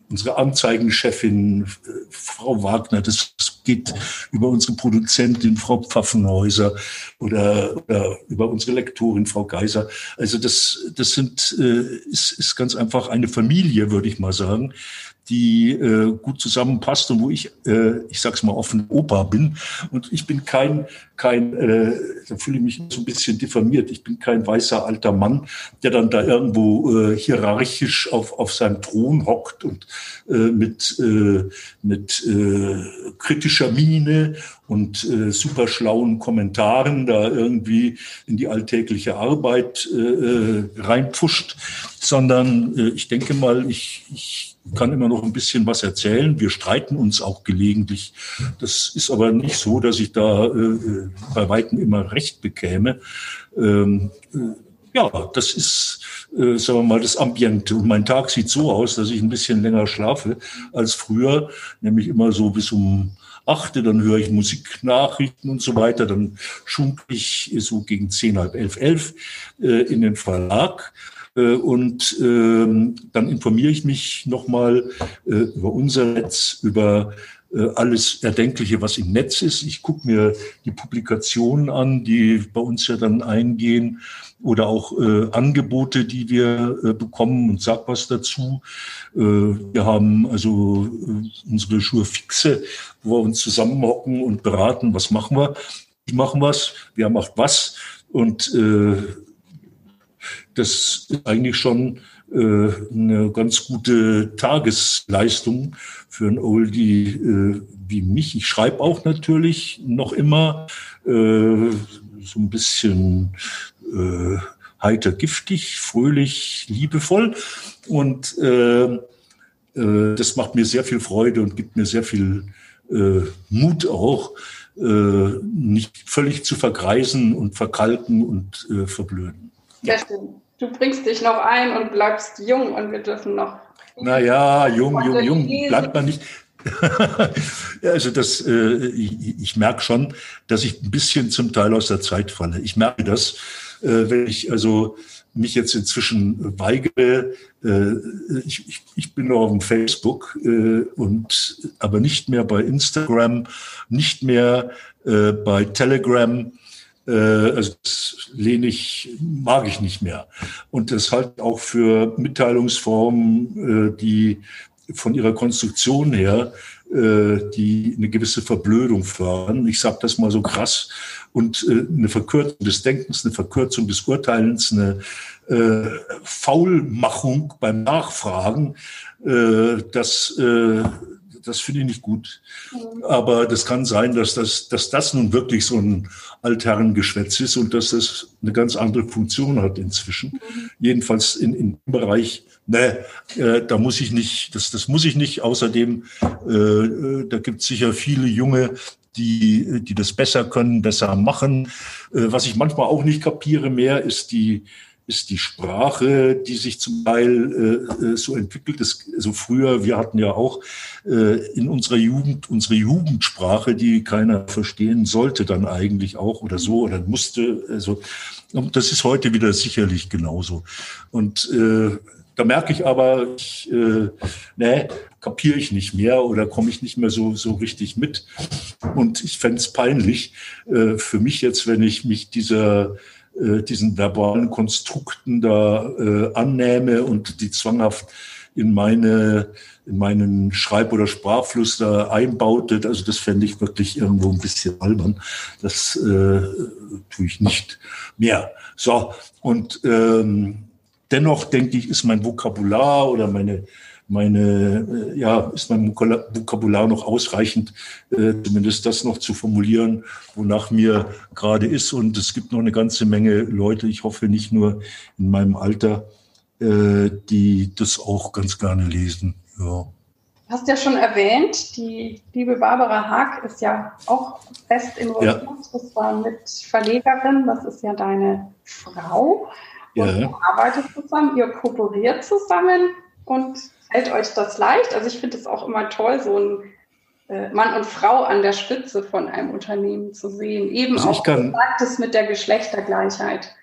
unsere Anzeigenchefin, äh, Frau Wagner, das geht über unsere Produzentin, Frau Pfaffenhäuser oder, oder über unsere Lektorin, Frau Geiser. Also das, das sind, äh, ist, ist ganz einfach eine Familie, würde ich mal sagen, die äh, gut zusammenpasst und wo ich, äh, ich sag's mal offen, Opa bin. Und ich bin kein, kein, äh, da fühle ich mich so ein bisschen diffamiert. Ich bin kein weißer alter Mann, der dann da irgendwo äh, hierarchisch auf, auf seinem Thron hockt und äh, mit, äh, mit äh, kritischer Miene und äh, super schlauen Kommentaren da irgendwie in die alltägliche Arbeit äh, äh reinpfuscht, sondern äh, ich denke mal, ich, ich kann immer noch ein bisschen was erzählen. Wir streiten uns auch gelegentlich. Das ist aber nicht so, dass ich da äh, bei Weitem immer Recht bekäme. Ähm, äh, ja, das ist, äh, sagen wir mal, das Ambiente. Und mein Tag sieht so aus, dass ich ein bisschen länger schlafe als früher, nämlich immer so bis um achte, dann höre ich Musiknachrichten und so weiter, dann schunk ich so gegen zehn, halb elf, elf äh, in den Verlag äh, und ähm, dann informiere ich mich nochmal äh, über unser Netz, über alles Erdenkliche, was im Netz ist. Ich gucke mir die Publikationen an, die bei uns ja dann eingehen oder auch äh, Angebote, die wir äh, bekommen und sag was dazu. Äh, wir haben also äh, unsere Schuhe fixe, wo wir uns zusammenhocken und beraten, was machen wir. Die machen was, wer macht was und äh, das ist eigentlich schon äh, eine ganz gute Tagesleistung für ein Oldie äh, wie mich. Ich schreibe auch natürlich noch immer äh, so ein bisschen äh, heiter giftig, fröhlich, liebevoll. Und äh, äh, das macht mir sehr viel Freude und gibt mir sehr viel äh, Mut auch, äh, nicht völlig zu vergreisen und verkalken und äh, verblöden. Ja, stimmt du bringst dich noch ein und bleibst jung und wir dürfen noch. Naja, jung, jung, jung, bleibt man nicht. also das, äh, ich, ich merke schon, dass ich ein bisschen zum Teil aus der Zeit falle. Ich merke das, äh, wenn ich also mich jetzt inzwischen weigere. Äh, ich, ich, ich bin noch auf dem Facebook äh, und aber nicht mehr bei Instagram, nicht mehr äh, bei Telegram also das lehne ich, mag ich nicht mehr. Und das halt auch für Mitteilungsformen, äh, die von ihrer Konstruktion her, äh, die eine gewisse Verblödung fördern. Ich sage das mal so krass. Und äh, eine Verkürzung des Denkens, eine Verkürzung des Urteilens, eine äh, Faulmachung beim Nachfragen, äh, das äh, das finde ich nicht gut. Mhm. Aber das kann sein, dass das, dass das nun wirklich so ein Altherrengeschwätz ist und dass das eine ganz andere Funktion hat inzwischen. Mhm. Jedenfalls in, in dem Bereich, ne, äh, da muss ich nicht, das, das muss ich nicht. Außerdem, äh, äh da gibt es sicher viele junge, die, die das besser können, besser machen. Äh, was ich manchmal auch nicht kapiere mehr, ist die, ist die Sprache, die sich zum Teil äh, äh so entwickelt. Das, also früher, wir hatten ja auch äh, in unserer Jugend unsere Jugendsprache, die keiner verstehen sollte dann eigentlich auch oder so oder musste. Also das ist heute wieder sicherlich genauso. Und äh, da merke ich aber, ich, äh, ne, kapiere ich nicht mehr oder komme ich nicht mehr so, so richtig mit. Und ich fände es peinlich äh, für mich jetzt, wenn ich mich dieser äh, diesen verbalen Konstrukten da äh, annähme und die zwanghaft in meine in meinen Schreib- oder Sprachfluss da einbautet. Also das fände ich wirklich irgendwo ein bisschen albern. Das äh, tue ich nicht mehr. So, und ähm, dennoch denke ich, ist mein Vokabular oder meine meine, äh, ja, ist mein Vokabular noch ausreichend, äh, zumindest das noch zu formulieren, wonach mir gerade ist. Und es gibt noch eine ganze Menge Leute, ich hoffe nicht nur in meinem Alter, äh, die das auch ganz gerne lesen. Ja. Du hast ja schon erwähnt, die liebe Barbara Haag ist ja auch fest involviert. Ja. Das war mit Verlegerin, das ist ja deine Frau. Und ja. ihr arbeitet zusammen, ihr kooperiert zusammen und fällt euch das leicht? Also ich finde es auch immer toll, so ein äh, Mann und Frau an der Spitze von einem Unternehmen zu sehen. Eben also auch kann, sagt es mit der Geschlechtergleichheit.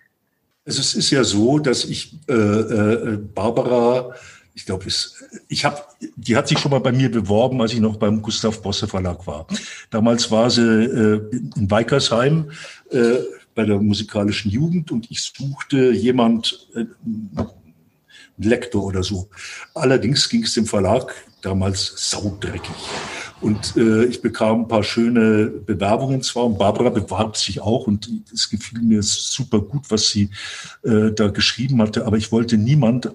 Also es ist ja so, dass ich äh, äh, Barbara ich glaube, ich habe, die hat sich schon mal bei mir beworben, als ich noch beim Gustav Bosse Verlag war. Damals war sie äh, in Weikersheim äh, bei der musikalischen Jugend und ich suchte jemand, äh, Lektor oder so. Allerdings ging es dem Verlag damals saudreckig. Und äh, ich bekam ein paar schöne Bewerbungen zwar und Barbara bewarb sich auch und es gefiel mir super gut, was sie äh, da geschrieben hatte, aber ich wollte niemand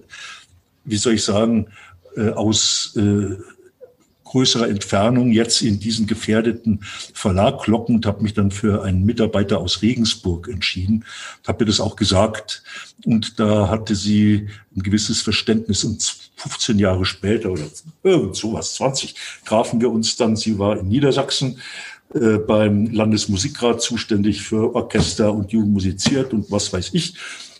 wie soll ich sagen, äh, aus äh, größerer Entfernung jetzt in diesen gefährdeten Verlag locken und habe mich dann für einen Mitarbeiter aus Regensburg entschieden. Habe mir das auch gesagt und da hatte sie ein gewisses Verständnis und 15 Jahre später oder irgend sowas, 20, trafen wir uns dann. Sie war in Niedersachsen äh, beim Landesmusikrat zuständig für Orchester und Jugend musiziert und was weiß ich.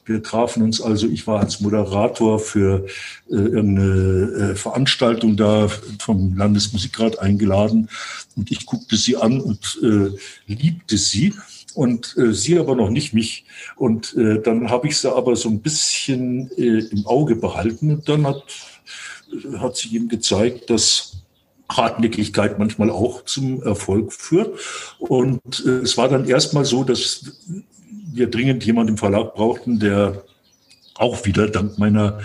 Wir trafen uns also, ich war als Moderator für äh, irgendeine äh, Veranstaltung da vom Landesmusikrat eingeladen und ich guckte sie an und äh, liebte sie und äh, sie aber noch nicht mich. Und äh, dann habe ich sie aber so ein bisschen äh, im Auge behalten und dann hat, hat sie ihm gezeigt, dass Hartnäckigkeit manchmal auch zum Erfolg führt. Und äh, es war dann erstmal so, dass wir dringend jemanden im Verlag brauchten, der auch wieder dank meiner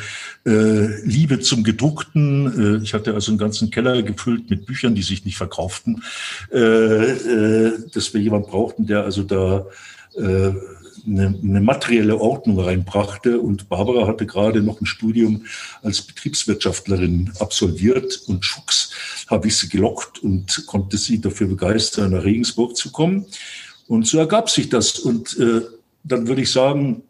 äh, Liebe zum Gedruckten, äh, ich hatte also einen ganzen Keller gefüllt mit Büchern, die sich nicht verkauften, äh, äh, dass wir jemanden brauchten, der also da äh, eine, eine materielle Ordnung reinbrachte. Und Barbara hatte gerade noch ein Studium als Betriebswirtschaftlerin absolviert und schucks habe ich sie gelockt und konnte sie dafür begeistern, nach Regensburg zu kommen. Und so ergab sich das. Und äh, dann würde ich sagen,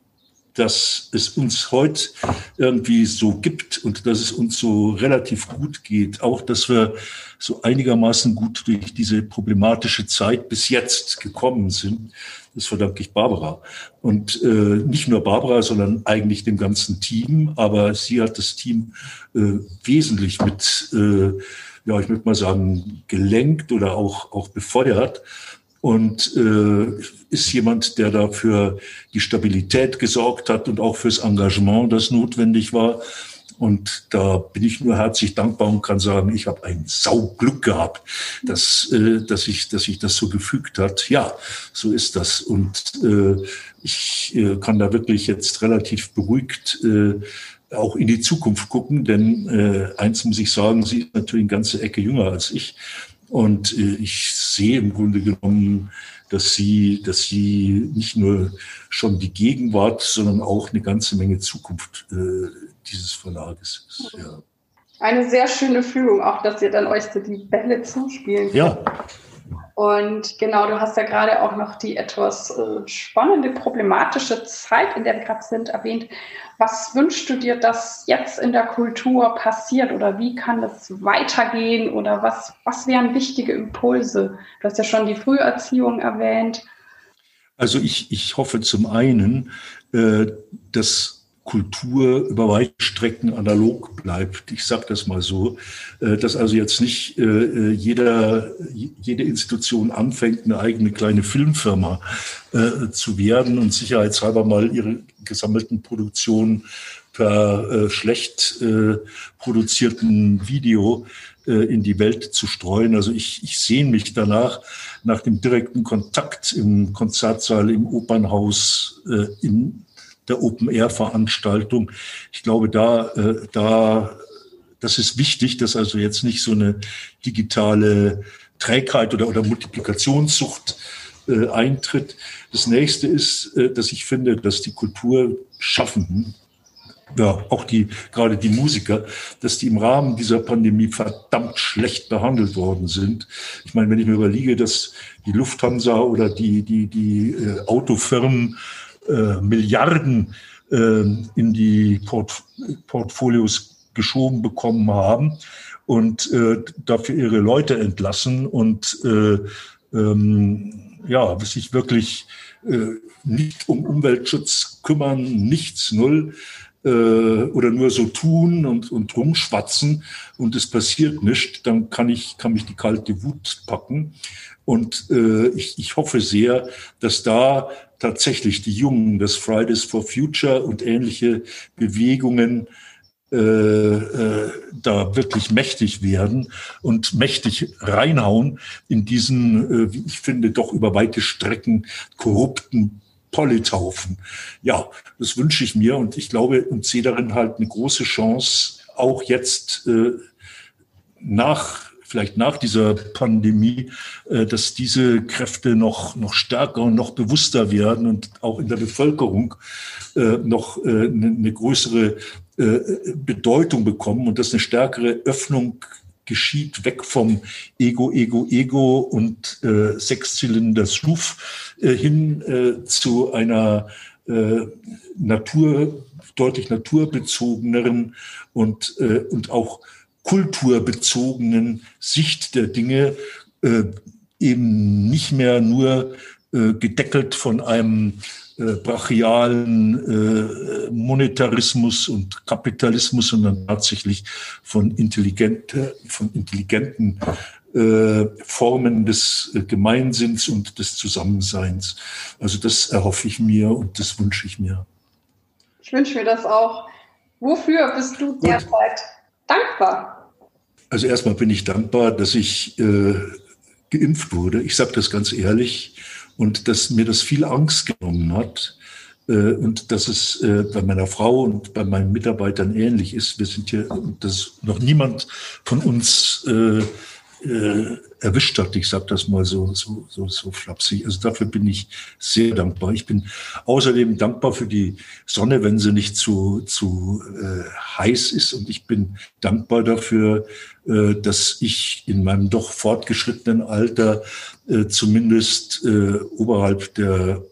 dass es uns heute irgendwie so gibt und dass es uns so relativ gut geht. Auch, dass wir so einigermaßen gut durch diese problematische Zeit bis jetzt gekommen sind. Das verdanke ich Barbara. Und äh, nicht nur Barbara, sondern eigentlich dem ganzen Team. Aber sie hat das Team äh, wesentlich mit, äh, ja, ich möchte mal sagen, gelenkt oder auch, auch befeuert und äh, ist jemand, der dafür die Stabilität gesorgt hat und auch fürs Engagement, das notwendig war. Und da bin ich nur herzlich dankbar und kann sagen, ich habe ein Sauglück gehabt, dass, äh, dass, ich, dass sich das so gefügt hat. Ja, so ist das. Und äh, ich äh, kann da wirklich jetzt relativ beruhigt äh, auch in die Zukunft gucken, denn äh, eins muss ich sagen, sie ist natürlich eine ganze Ecke jünger als ich. Und äh, ich sehe im Grunde genommen, dass sie, dass sie nicht nur schon die Gegenwart, sondern auch eine ganze Menge Zukunft äh, dieses Verlages ist. Ja. Eine sehr schöne Führung, auch dass ihr dann euch so die Bälle zuspielen könnt. Ja. Und genau, du hast ja gerade auch noch die etwas äh, spannende, problematische Zeit, in der wir gerade sind, erwähnt. Was wünschst du dir, dass jetzt in der Kultur passiert oder wie kann das weitergehen oder was, was wären wichtige Impulse? Du hast ja schon die Früherziehung erwähnt. Also ich, ich hoffe zum einen, äh, dass Kultur über weite Strecken analog bleibt. Ich sage das mal so, äh, dass also jetzt nicht äh, jeder, jede Institution anfängt, eine eigene kleine Filmfirma äh, zu werden und sicherheitshalber mal ihre gesammelten Produktionen per schlecht produzierten Video in die Welt zu streuen. Also ich, ich sehne mich danach, nach dem direkten Kontakt im Konzertsaal, im Opernhaus, in der Open-Air-Veranstaltung. Ich glaube, da, äh, da, das ist wichtig, dass also jetzt nicht so eine digitale Trägheit oder, oder Multiplikationssucht äh, eintritt. Das nächste ist, äh, dass ich finde, dass die Kulturschaffenden ja, auch die, gerade die Musiker, dass die im Rahmen dieser Pandemie verdammt schlecht behandelt worden sind. Ich meine, wenn ich mir überlege, dass die Lufthansa oder die, die, die äh, Autofirmen äh, Milliarden äh, in die Port Portfolios geschoben bekommen haben und äh, dafür ihre Leute entlassen und äh, ähm, ja, sich wirklich äh, nicht um Umweltschutz kümmern, nichts, null äh, oder nur so tun und, und rumschwatzen und es passiert nichts, dann kann ich kann mich die kalte Wut packen. Und äh, ich, ich hoffe sehr, dass da tatsächlich die Jungen des Fridays for Future und ähnliche Bewegungen äh, äh, da wirklich mächtig werden und mächtig reinhauen in diesen, äh, wie ich finde, doch über weite Strecken korrupten Polytaufen. Ja, das wünsche ich mir und ich glaube und sehe darin halt eine große Chance, auch jetzt äh, nach vielleicht nach dieser Pandemie, äh, dass diese Kräfte noch, noch stärker und noch bewusster werden und auch in der Bevölkerung äh, noch äh, eine größere Bedeutung bekommen und dass eine stärkere Öffnung geschieht, weg vom Ego, Ego, Ego und äh, Sechszylinder SUV äh, hin äh, zu einer äh, Natur, deutlich naturbezogeneren und, äh, und auch kulturbezogenen Sicht der Dinge äh, eben nicht mehr nur äh, gedeckelt von einem äh, brachialen äh, Monetarismus und Kapitalismus, sondern tatsächlich von, intelligente, von intelligenten äh, Formen des äh, Gemeinsinns und des Zusammenseins. Also das erhoffe ich mir und das wünsche ich mir. Ich wünsche mir das auch. Wofür bist du derzeit dankbar? Also erstmal bin ich dankbar, dass ich äh, geimpft wurde. Ich sage das ganz ehrlich und dass mir das viel Angst genommen hat äh, und dass es äh, bei meiner Frau und bei meinen Mitarbeitern ähnlich ist. Wir sind hier, dass noch niemand von uns äh, erwischt hat. Ich sage das mal so, so, so, so flapsig. Also dafür bin ich sehr dankbar. Ich bin außerdem dankbar für die Sonne, wenn sie nicht zu, zu äh, heiß ist. Und ich bin dankbar dafür, äh, dass ich in meinem doch fortgeschrittenen Alter äh, zumindest äh, oberhalb der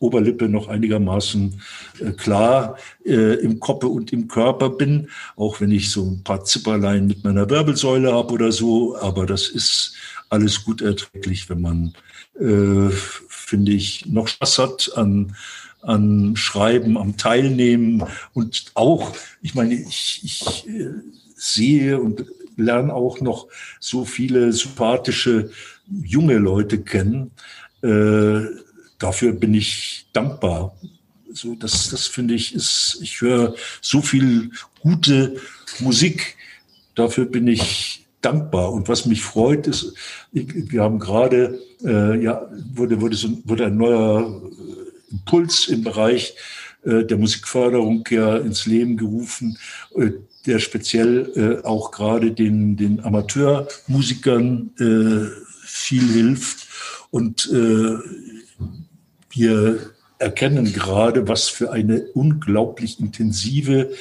Oberlippe noch einigermaßen äh, klar äh, im Kopf und im Körper bin, auch wenn ich so ein paar Zipperlein mit meiner Wirbelsäule habe oder so. Aber das ist alles gut erträglich, wenn man, äh, finde ich, noch Spaß hat an, an Schreiben, am Teilnehmen und auch, ich meine, ich, ich äh, sehe und lerne auch noch so viele sympathische junge Leute kennen. Äh, dafür bin ich dankbar. So, das, das finde ich ist, ich höre so viel gute Musik. Dafür bin ich dankbar. Und was mich freut, ist, wir haben gerade, äh, ja, wurde, wurde, so, wurde ein neuer Impuls im Bereich äh, der Musikförderung ja ins Leben gerufen, äh, der speziell äh, auch gerade den, den Amateurmusikern äh, viel hilft. Und äh, wir erkennen gerade, was für eine unglaublich intensive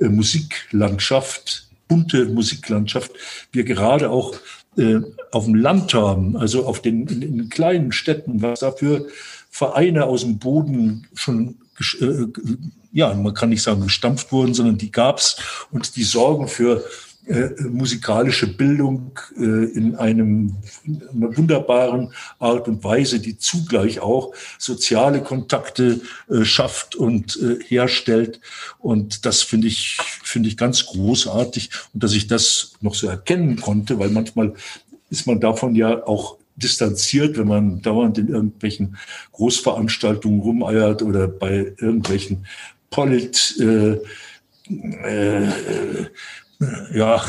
äh, Musiklandschaft, bunte Musiklandschaft wir gerade auch äh, auf dem Land haben, also auf den, in, in kleinen Städten, was dafür Vereine aus dem Boden schon äh, ja, man kann nicht sagen gestampft wurden, sondern die gab's und die sorgen für äh, musikalische Bildung äh, in einem in einer wunderbaren Art und Weise, die zugleich auch soziale Kontakte äh, schafft und äh, herstellt. Und das finde ich finde ich ganz großartig und dass ich das noch so erkennen konnte, weil manchmal ist man davon ja auch distanziert, wenn man dauernd in irgendwelchen Großveranstaltungen rumeiert oder bei irgendwelchen Polit äh, äh, ja,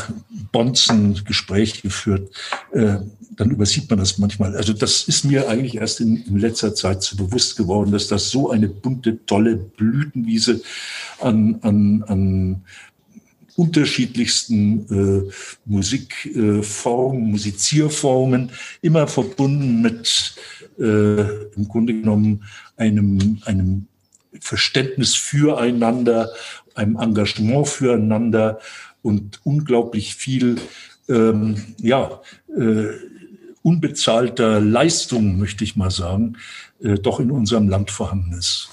Bonzen Gespräch geführt, äh, dann übersieht man das manchmal. Also das ist mir eigentlich erst in, in, letzter Zeit so bewusst geworden, dass das so eine bunte, tolle Blütenwiese an, an, an unterschiedlichsten äh, Musikformen, äh, Musizierformen, immer verbunden mit äh, im Grunde genommen einem, einem Verständnis füreinander einem Engagement füreinander und unglaublich viel ähm, ja, äh, unbezahlter Leistung, möchte ich mal sagen, äh, doch in unserem Land vorhanden ist.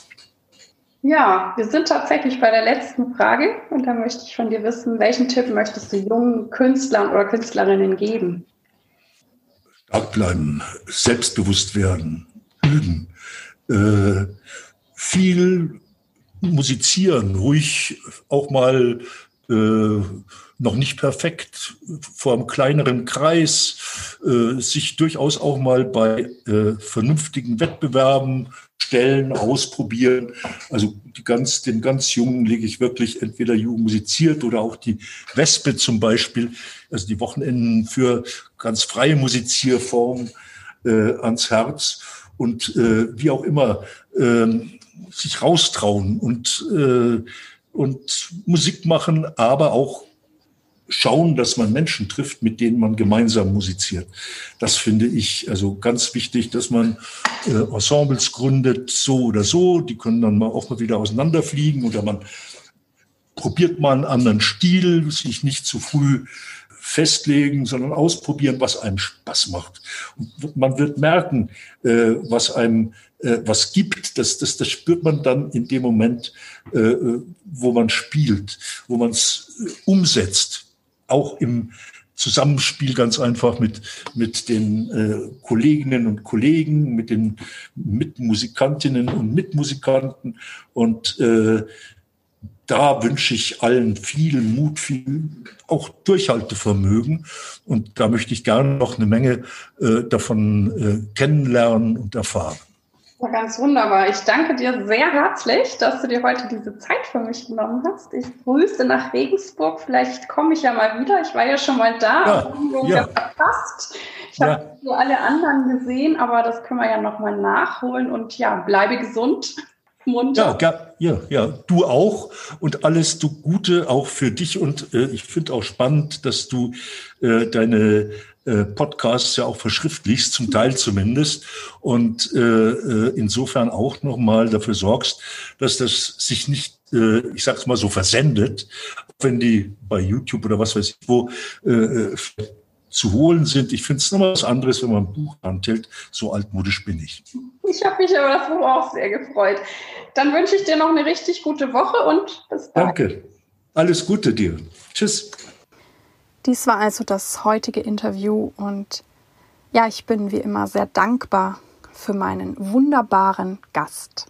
Ja, wir sind tatsächlich bei der letzten Frage und da möchte ich von dir wissen, welchen Tipp möchtest du jungen Künstlern oder Künstlerinnen geben? Stark bleiben, selbstbewusst werden, üben, äh, viel musizieren, ruhig auch mal noch nicht perfekt, vor einem kleineren Kreis, äh, sich durchaus auch mal bei äh, vernünftigen Wettbewerben stellen, ausprobieren. Also ganz, den ganz Jungen lege ich wirklich entweder Jugend musiziert oder auch die Wespe zum Beispiel, also die Wochenenden für ganz freie Musizierformen äh, ans Herz. Und äh, wie auch immer, äh, sich raustrauen und, äh, und Musik machen, aber auch schauen, dass man Menschen trifft, mit denen man gemeinsam musiziert. Das finde ich also ganz wichtig, dass man äh, Ensembles gründet, so oder so. Die können dann mal auch mal wieder auseinanderfliegen oder man probiert mal einen anderen Stil, sich nicht zu früh festlegen, sondern ausprobieren, was einem Spaß macht. Und man wird merken, äh, was einem äh, was gibt. Das, das, das spürt man dann in dem Moment, äh, wo man spielt, wo man es äh, umsetzt auch im Zusammenspiel ganz einfach mit, mit den äh, Kolleginnen und Kollegen, mit den Mitmusikantinnen und Mitmusikanten. Und äh, da wünsche ich allen viel Mut, viel auch Durchhaltevermögen. Und da möchte ich gerne noch eine Menge äh, davon äh, kennenlernen und erfahren. Ja, ganz wunderbar. Ich danke dir sehr herzlich, dass du dir heute diese Zeit für mich genommen hast. Ich grüße nach Regensburg. Vielleicht komme ich ja mal wieder. Ich war ja schon mal da. Ja, ja. verpasst. Ich ja. habe so alle anderen gesehen, aber das können wir ja nochmal nachholen. Und ja, bleibe gesund. Munter. Ja, ja, ja, du auch. Und alles du Gute auch für dich. Und äh, ich finde auch spannend, dass du äh, deine äh, Podcasts ja auch verschriftlichst, zum Teil zumindest, und äh, äh, insofern auch nochmal dafür sorgst, dass das sich nicht, äh, ich sag's mal so, versendet, wenn die bei YouTube oder was weiß ich wo zu holen sind. Ich finde es nochmal was anderes, wenn man ein Buch antellt. So altmodisch bin ich. Ich habe mich über das Buch auch sehr gefreut. Dann wünsche ich dir noch eine richtig gute Woche und bis bald. Danke. Alles Gute dir. Tschüss. Dies war also das heutige Interview und ja, ich bin wie immer sehr dankbar für meinen wunderbaren Gast.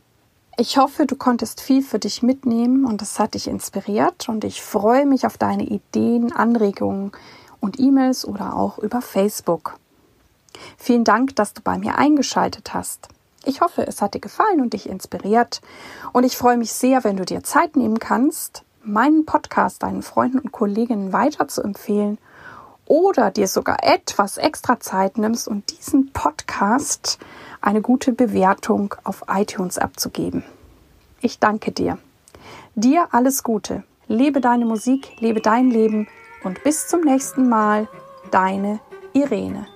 Ich hoffe, du konntest viel für dich mitnehmen und es hat dich inspiriert und ich freue mich auf deine Ideen, Anregungen und E-Mails oder auch über Facebook. Vielen Dank, dass du bei mir eingeschaltet hast. Ich hoffe, es hat dir gefallen und dich inspiriert und ich freue mich sehr, wenn du dir Zeit nehmen kannst, meinen Podcast deinen Freunden und Kolleginnen weiter zu empfehlen oder dir sogar etwas extra Zeit nimmst und diesen Podcast eine gute Bewertung auf iTunes abzugeben. Ich danke dir. Dir alles Gute. Lebe deine Musik, lebe dein Leben und bis zum nächsten Mal, deine Irene.